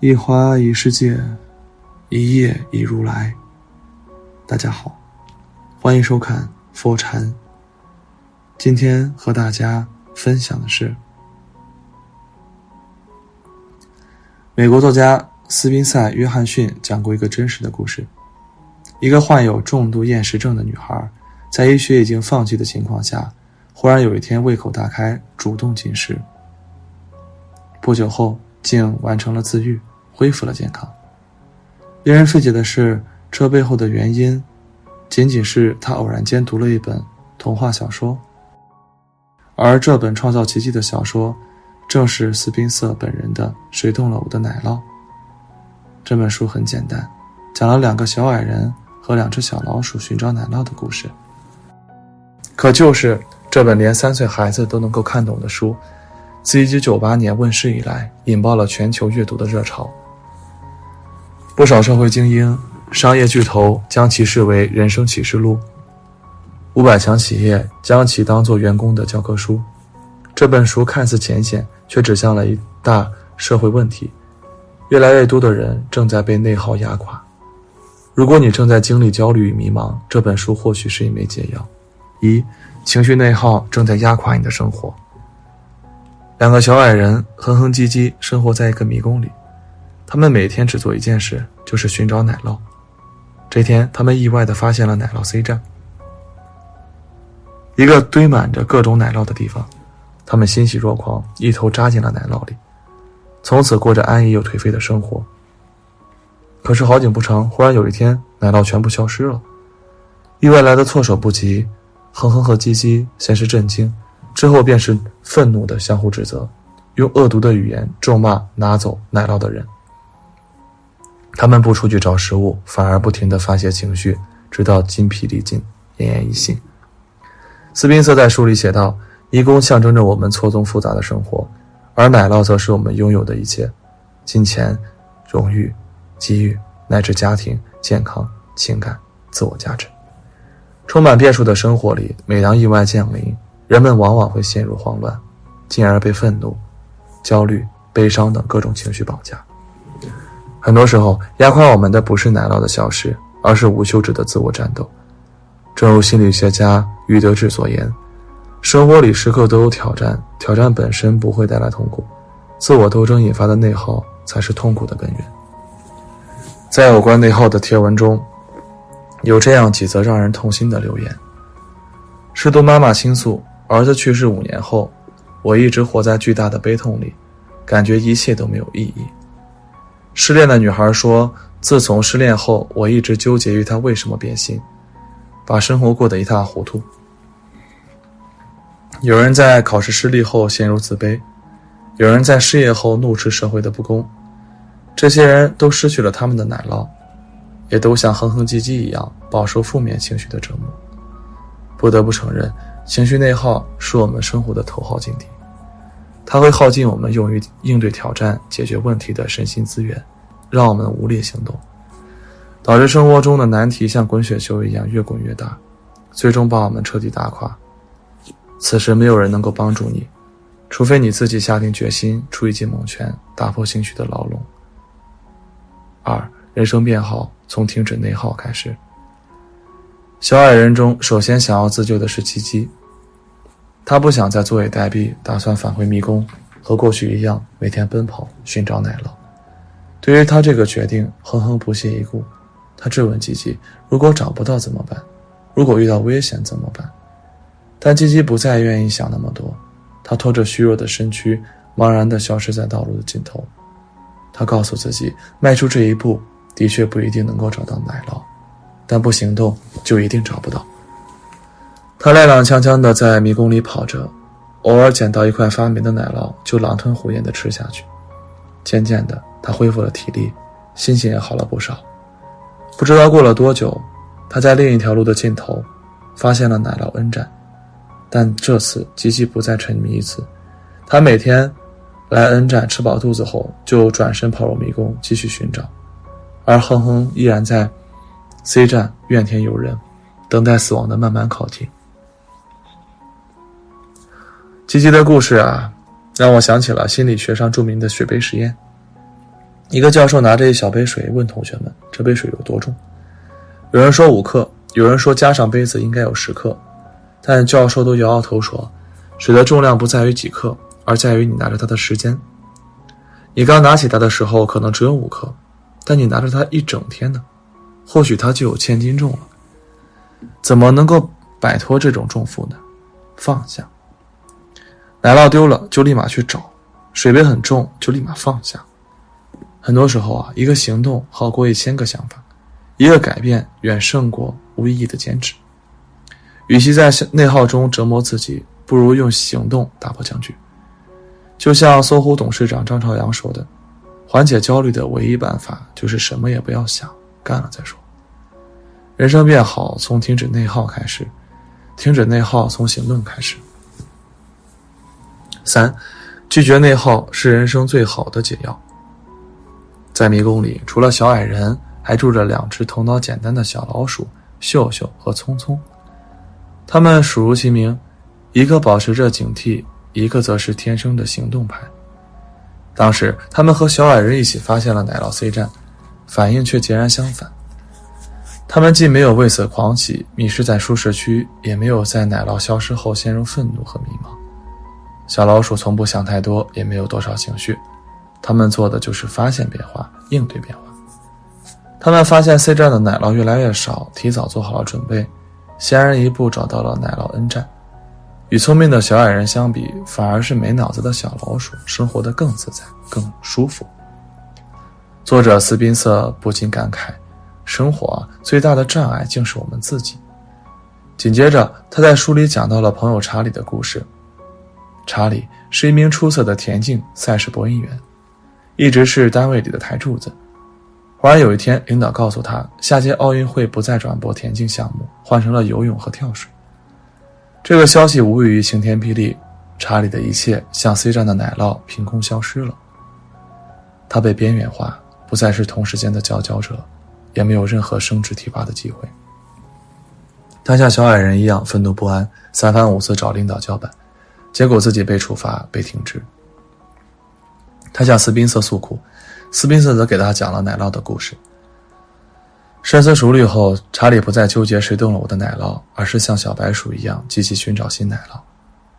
一花一世界，一叶一如来。大家好，欢迎收看佛禅。今天和大家分享的是美国作家斯宾塞·约翰逊讲过一个真实的故事：一个患有重度厌食症的女孩，在医学已经放弃的情况下，忽然有一天胃口大开，主动进食。不久后，竟完成了自愈。恢复了健康。令人费解的是，这背后的原因，仅仅是他偶然间读了一本童话小说，而这本创造奇迹的小说，正是斯宾塞本人的《谁动了我的奶酪》。这本书很简单，讲了两个小矮人和两只小老鼠寻找奶酪的故事。可就是这本连三岁孩子都能够看懂的书，自1998年问世以来，引爆了全球阅读的热潮。不少社会精英、商业巨头将其视为人生启示录，五百强企业将其当作员工的教科书。这本书看似浅显，却指向了一大社会问题：越来越多的人正在被内耗压垮。如果你正在经历焦虑与迷茫，这本书或许是一枚解药。一，情绪内耗正在压垮你的生活。两个小矮人哼哼唧唧生活在一个迷宫里。他们每天只做一件事，就是寻找奶酪。这天，他们意外地发现了奶酪 C 站，一个堆满着各种奶酪的地方。他们欣喜若狂，一头扎进了奶酪里，从此过着安逸又颓废的生活。可是好景不长，忽然有一天，奶酪全部消失了。意外来的措手不及，哼哼和唧唧先是震惊，之后便是愤怒的相互指责，用恶毒的语言咒骂拿走奶酪的人。他们不出去找食物，反而不停地发泄情绪，直到筋疲力尽、奄奄一息。斯宾塞在书里写道：“迷宫象征着我们错综复杂的生活，而奶酪则是我们拥有的一切：金钱、荣誉、机遇，乃至家庭、健康、情感、自我价值。充满变数的生活里，每当意外降临，人们往往会陷入慌乱，进而被愤怒、焦虑、悲伤等各种情绪绑架。”很多时候，压垮我们的不是奶酪的消失，而是无休止的自我战斗。正如心理学家于德志所言：“生活里时刻都有挑战，挑战本身不会带来痛苦，自我斗争引发的内耗才是痛苦的根源。”在有关内耗的贴文中，有这样几则让人痛心的留言：“失独妈妈倾诉，儿子去世五年后，我一直活在巨大的悲痛里，感觉一切都没有意义。”失恋的女孩说：“自从失恋后，我一直纠结于他为什么变心，把生活过得一塌糊涂。”有人在考试失利后陷入自卑，有人在失业后怒斥社会的不公。这些人都失去了他们的奶酪，也都像哼哼唧唧一样饱受负面情绪的折磨。不得不承认，情绪内耗是我们生活的头号劲敌。它会耗尽我们用于应对挑战、解决问题的身心资源，让我们无力行动，导致生活中的难题像滚雪球一样越滚越大，最终把我们彻底打垮。此时没有人能够帮助你，除非你自己下定决心出一记猛拳，打破情绪的牢笼。二，人生变好从停止内耗开始。小矮人中，首先想要自救的是鸡鸡。他不想再坐以待毙，打算返回迷宫，和过去一样每天奔跑寻找奶酪。对于他这个决定，哼哼不屑一顾。他质问吉吉：“如果找不到怎么办？如果遇到危险怎么办？”但吉吉不再愿意想那么多。他拖着虚弱的身躯，茫然地消失在道路的尽头。他告诉自己，迈出这一步的确不一定能够找到奶酪，但不行动就一定找不到。他踉踉跄跄地在迷宫里跑着，偶尔捡到一块发霉的奶酪，就狼吞虎咽地吃下去。渐渐的，他恢复了体力，心情也好了不少。不知道过了多久，他在另一条路的尽头，发现了奶酪恩站。但这次吉吉不再沉迷于此，他每天来恩站吃饱肚子后，就转身跑入迷宫继续寻找，而哼哼依然在 C 站怨天尤人，等待死亡的慢慢靠近。吉吉的故事啊，让我想起了心理学上著名的水杯实验。一个教授拿着一小杯水问同学们：“这杯水有多重？”有人说五克，有人说加上杯子应该有十克。但教授都摇摇头说：“水的重量不在于几克，而在于你拿着它的时间。你刚拿起它的时候可能只有五克，但你拿着它一整天呢，或许它就有千斤重了。怎么能够摆脱这种重负呢？放下。奶酪丢了就立马去找，水杯很重就立马放下。很多时候啊，一个行动好过一千个想法，一个改变远胜过无意义的坚持。”与其在内耗中折磨自己，不如用行动打破僵局。就像搜狐董事长张朝阳说的：“缓解焦虑的唯一办法就是什么也不要想，干了再说。”人生变好从停止内耗开始，停止内耗从行动开始。三，拒绝内耗是人生最好的解药。在迷宫里，除了小矮人，还住着两只头脑简单的小老鼠——秀秀和聪聪。他们属如其名，一个保持着警惕，一个则是天生的行动派。当时，他们和小矮人一起发现了奶酪 C 站，反应却截然相反。他们既没有为此狂喜、迷失在舒适区，也没有在奶酪消失后陷入愤怒和迷茫。小老鼠从不想太多，也没有多少情绪，他们做的就是发现变化，应对变化。他们发现 C 站的奶酪越来越少，提早做好了准备。先人一步找到了奶酪 N 站，与聪明的小矮人相比，反而是没脑子的小老鼠生活的更自在、更舒服。作者斯宾塞不禁感慨：生活最大的障碍竟是我们自己。紧接着，他在书里讲到了朋友查理的故事。查理是一名出色的田径赛事播音员，一直是单位里的台柱子。忽然有一天，领导告诉他，下届奥运会不再转播田径项目，换成了游泳和跳水。这个消息无异于晴天霹雳，查理的一切像 C 站的奶酪凭空消失了。他被边缘化，不再是同时间的佼佼者，也没有任何升职提拔的机会。他像小矮人一样愤怒不安，三番五次找领导叫板，结果自己被处罚、被停职。他向斯宾塞诉苦。斯宾塞则给他讲了奶酪的故事。深思熟虑后，查理不再纠结谁动了我的奶酪，而是像小白鼠一样积极寻找新奶酪。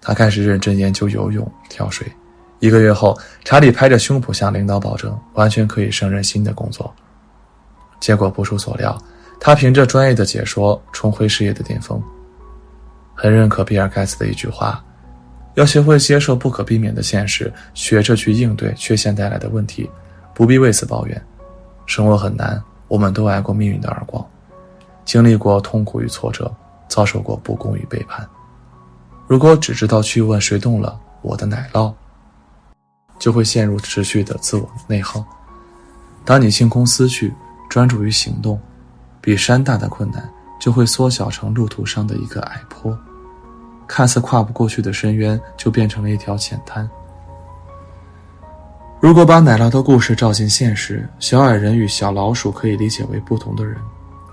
他开始认真研究游泳、跳水。一个月后，查理拍着胸脯向领导保证，完全可以胜任新的工作。结果不出所料，他凭着专业的解说重回事业的巅峰。很认可比尔盖茨的一句话：要学会接受不可避免的现实，学着去应对缺陷带来的问题。不必为此抱怨，生活很难，我们都挨过命运的耳光，经历过痛苦与挫折，遭受过不公与背叛。如果只知道去问谁动了我的奶酪，就会陷入持续的自我内耗。当你清空思绪，专注于行动，比山大的困难就会缩小成路途上的一个矮坡，看似跨不过去的深渊就变成了一条浅滩。如果把奶酪的故事照进现实，小矮人与小老鼠可以理解为不同的人，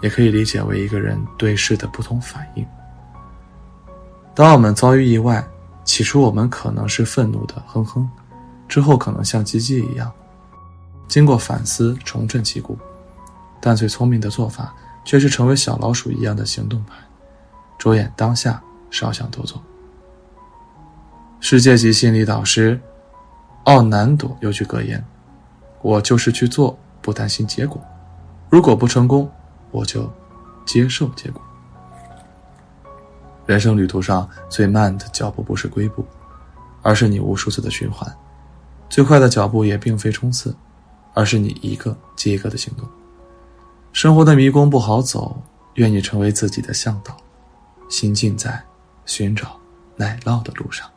也可以理解为一个人对事的不同反应。当我们遭遇意外，起初我们可能是愤怒的哼哼，之后可能像鸡鸡一样，经过反思重振旗鼓，但最聪明的做法却是成为小老鼠一样的行动派，着眼当下，少想多做。世界级心理导师。奥南朵有句格言：“我就是去做，不担心结果。如果不成功，我就接受结果。”人生旅途上最慢的脚步不是归步，而是你无数次的循环；最快的脚步也并非冲刺，而是你一个接一个的行动。生活的迷宫不好走，愿你成为自己的向导，心静在寻找奶酪的路上。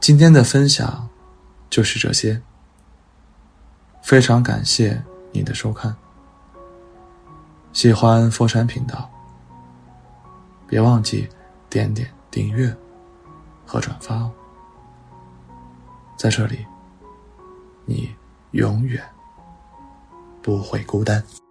今天的分享就是这些非常感谢你的收看喜欢佛山频道别忘记点点订阅和转发哦。在这里你永远不会孤单。